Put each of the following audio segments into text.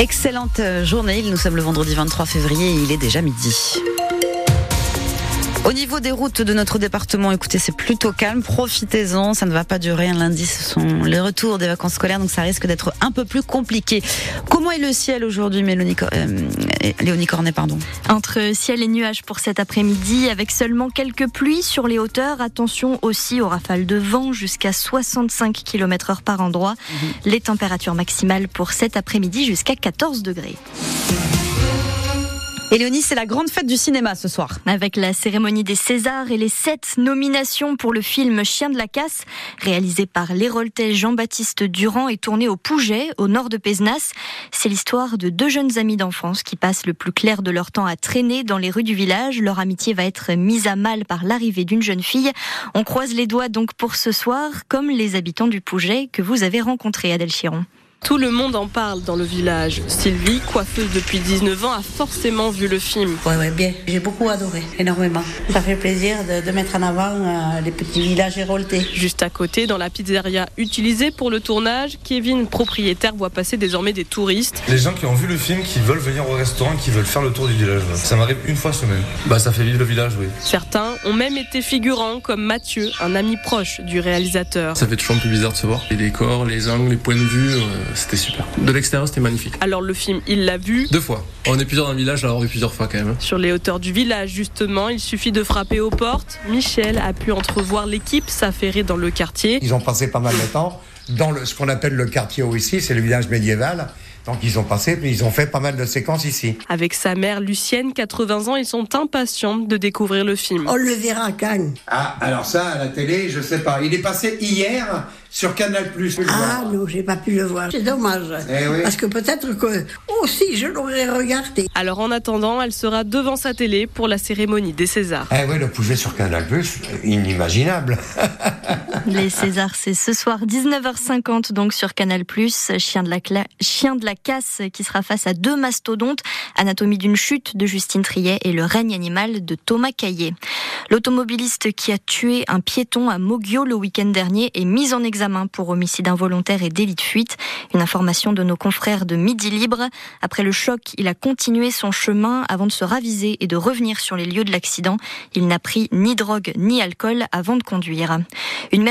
Excellente journée, nous sommes le vendredi 23 février et il est déjà midi. Au niveau des routes de notre département, écoutez, c'est plutôt calme. Profitez-en, ça ne va pas durer. Un lundi, ce sont les retours des vacances scolaires, donc ça risque d'être un peu plus compliqué. Comment est le ciel aujourd'hui, Mélanie, euh, Léonie Cornet, pardon Entre ciel et nuages pour cet après-midi, avec seulement quelques pluies sur les hauteurs. Attention aussi aux rafales de vent jusqu'à 65 km heure par endroit. Mhm. Les températures maximales pour cet après-midi jusqu'à 14 degrés. Et c'est la grande fête du cinéma ce soir. Avec la cérémonie des Césars et les sept nominations pour le film Chien de la casse, réalisé par l'Héroltais Jean-Baptiste Durand et tourné au Pouget, au nord de Pézenas. C'est l'histoire de deux jeunes amis d'enfance qui passent le plus clair de leur temps à traîner dans les rues du village. Leur amitié va être mise à mal par l'arrivée d'une jeune fille. On croise les doigts donc pour ce soir, comme les habitants du Pouget que vous avez rencontrés, Adèle Chiron. Tout le monde en parle dans le village. Sylvie, coiffeuse depuis 19 ans, a forcément vu le film. Ouais, ouais, bien. J'ai beaucoup adoré, énormément. Ça fait plaisir de, mettre en avant euh, les petits villages héroltés. Juste à côté, dans la pizzeria utilisée pour le tournage, Kevin, propriétaire, voit passer désormais des touristes. Les gens qui ont vu le film, qui veulent venir au restaurant, qui veulent faire le tour du village. Ça m'arrive une fois semaine. Bah, ça fait vivre le village, oui. Certains ont même été figurants, comme Mathieu, un ami proche du réalisateur. Ça fait toujours un peu bizarre de se voir. Les décors, les angles, les points de vue. Euh, c'était super. De l'extérieur, c'était magnifique. Alors le film, il l'a vu Deux fois. On est plusieurs dans le village, alors vu plusieurs fois quand même. Sur les hauteurs du village, justement, il suffit de frapper aux portes. Michel a pu entrevoir l'équipe s'affairer dans le quartier. Ils ont passé pas mal de temps dans le, ce qu'on appelle le quartier ici, c'est le village médiéval. Donc ils ont passé, ils ont fait pas mal de séquences ici. Avec sa mère Lucienne, 80 ans, ils sont impatients de découvrir le film. On le verra quand Ah, alors ça, à la télé, je sais pas. Il est passé hier sur Canal+. Ah non, j'ai pas pu le voir. C'est dommage. Eh Parce que peut-être que aussi je l'aurais regardé. Alors en attendant, elle sera devant sa télé pour la cérémonie des Césars. Eh oui, le poulet sur Canal+, inimaginable. Les Césars, c'est ce soir 19h50 donc sur Canal+. Chien de la Chien de la casse qui sera face à deux mastodontes, Anatomie d'une chute de Justine Triet et Le règne animal de Thomas Caillé. L'automobiliste qui a tué un piéton à Moggio le week-end dernier est mis en examen pour homicide involontaire et délit de fuite. Une information de nos confrères de Midi Libre. Après le choc, il a continué son chemin avant de se raviser et de revenir sur les lieux de l'accident. Il n'a pris ni drogue ni alcool avant de conduire.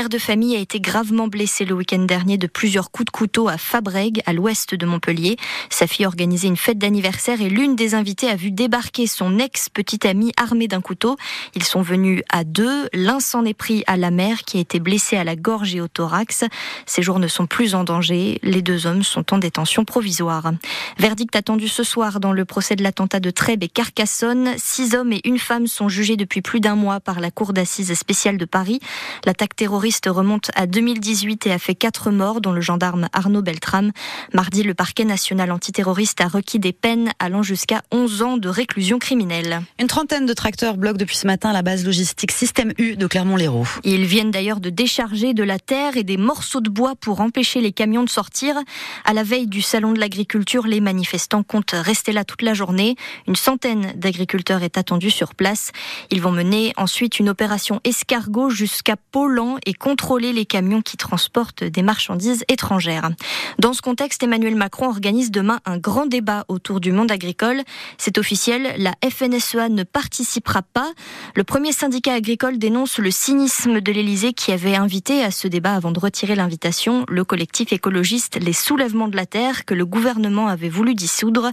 De famille a été gravement blessée le week-end dernier de plusieurs coups de couteau à Fabrègue, à l'ouest de Montpellier. Sa fille organisait une fête d'anniversaire et l'une des invitées a vu débarquer son ex-petite amie armée d'un couteau. Ils sont venus à deux. L'un s'en est pris à la mère qui a été blessée à la gorge et au thorax. Ses jours ne sont plus en danger. Les deux hommes sont en détention provisoire. Verdict attendu ce soir dans le procès de l'attentat de Trèbes et Carcassonne. Six hommes et une femme sont jugés depuis plus d'un mois par la Cour d'assises spéciale de Paris. L'attaque terroriste remonte à 2018 et a fait quatre morts, dont le gendarme Arnaud Beltrame. Mardi, le parquet national antiterroriste a requis des peines allant jusqu'à 11 ans de réclusion criminelle. Une trentaine de tracteurs bloquent depuis ce matin la base logistique Système U de Clermont-Lérault. Ils viennent d'ailleurs de décharger de la terre et des morceaux de bois pour empêcher les camions de sortir. À la veille du salon de l'agriculture, les manifestants comptent rester là toute la journée. Une centaine d'agriculteurs est attendue sur place. Ils vont mener ensuite une opération escargot jusqu'à Paulan et contrôler les camions qui transportent des marchandises étrangères. Dans ce contexte, Emmanuel Macron organise demain un grand débat autour du monde agricole. C'est officiel, la FNSEA ne participera pas. Le premier syndicat agricole dénonce le cynisme de l'Élysée qui avait invité à ce débat avant de retirer l'invitation le collectif écologiste Les Soulèvements de la Terre que le gouvernement avait voulu dissoudre.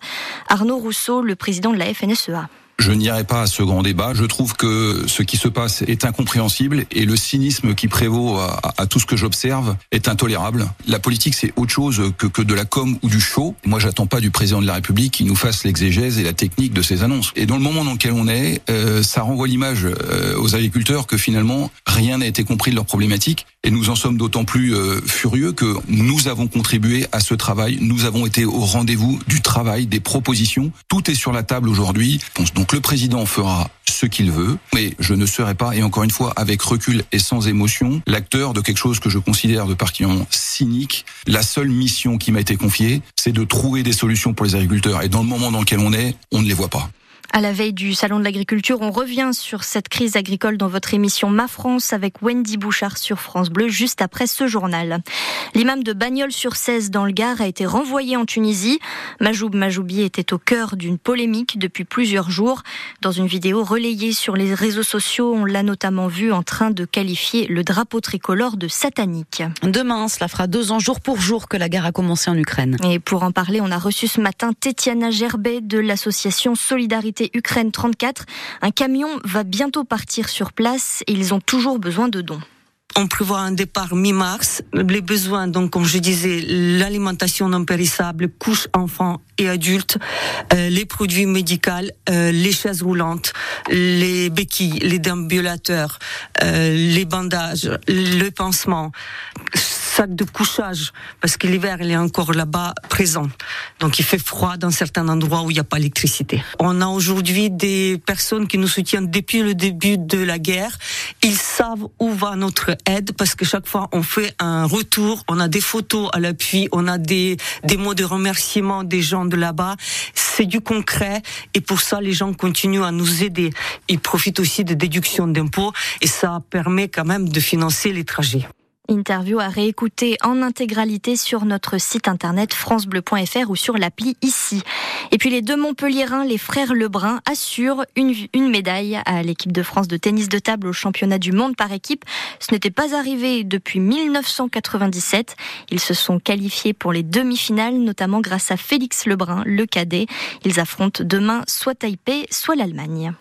Arnaud Rousseau, le président de la FNSEA. Je n'irai pas à ce grand débat. Je trouve que ce qui se passe est incompréhensible et le cynisme qui prévaut à, tout ce que j'observe est intolérable. La politique, c'est autre chose que, que de la com ou du show. Moi, j'attends pas du président de la République qui nous fasse l'exégèse et la technique de ses annonces. Et dans le moment dans lequel on est, euh, ça renvoie l'image euh, aux agriculteurs que finalement rien n'a été compris de leurs problématiques. Et nous en sommes d'autant plus euh, furieux que nous avons contribué à ce travail. Nous avons été au rendez-vous du travail, des propositions. Tout est sur la table aujourd'hui. Le président fera ce qu'il veut, mais je ne serai pas, et encore une fois, avec recul et sans émotion, l'acteur de quelque chose que je considère de particulièrement cynique. La seule mission qui m'a été confiée, c'est de trouver des solutions pour les agriculteurs. Et dans le moment dans lequel on est, on ne les voit pas. À la veille du Salon de l'agriculture, on revient sur cette crise agricole dans votre émission Ma France avec Wendy Bouchard sur France Bleu juste après ce journal. L'imam de Bagnols-sur-Cèze dans le Gard a été renvoyé en Tunisie. Majoub Majoubi était au cœur d'une polémique depuis plusieurs jours. Dans une vidéo relayée sur les réseaux sociaux, on l'a notamment vu en train de qualifier le drapeau tricolore de satanique. Demain, cela fera deux ans jour pour jour que la guerre a commencé en Ukraine. Et pour en parler, on a reçu ce matin Tetiana Gerbet de l'association Solidarité Ukraine 34. Un camion va bientôt partir sur place et ils ont toujours besoin de dons. On prévoit un départ mi-mars. Les besoins, donc, comme je disais, l'alimentation non périssable, couches enfants et adultes, euh, les produits médicaux, euh, les chaises roulantes, les béquilles, les déambulateurs, euh, les bandages, le pansement, sac de couchage, parce que l'hiver, il est encore là-bas présent. Donc il fait froid dans certains endroits où il n'y a pas d'électricité. On a aujourd'hui des personnes qui nous soutiennent depuis le début de la guerre. Ils savent où va notre aide, parce que chaque fois on fait un retour, on a des photos à l'appui, on a des, des mots de remerciement des gens de là-bas. C'est du concret et pour ça les gens continuent à nous aider. Ils profitent aussi de déductions d'impôts et ça permet quand même de financer les trajets. Interview à réécouter en intégralité sur notre site internet francebleu.fr ou sur l'appli ici. Et puis les deux Montpellierins, les frères Lebrun, assurent une, une médaille à l'équipe de France de tennis de table au championnat du monde par équipe. Ce n'était pas arrivé depuis 1997. Ils se sont qualifiés pour les demi-finales, notamment grâce à Félix Lebrun, le cadet. Ils affrontent demain soit Taipei, soit l'Allemagne.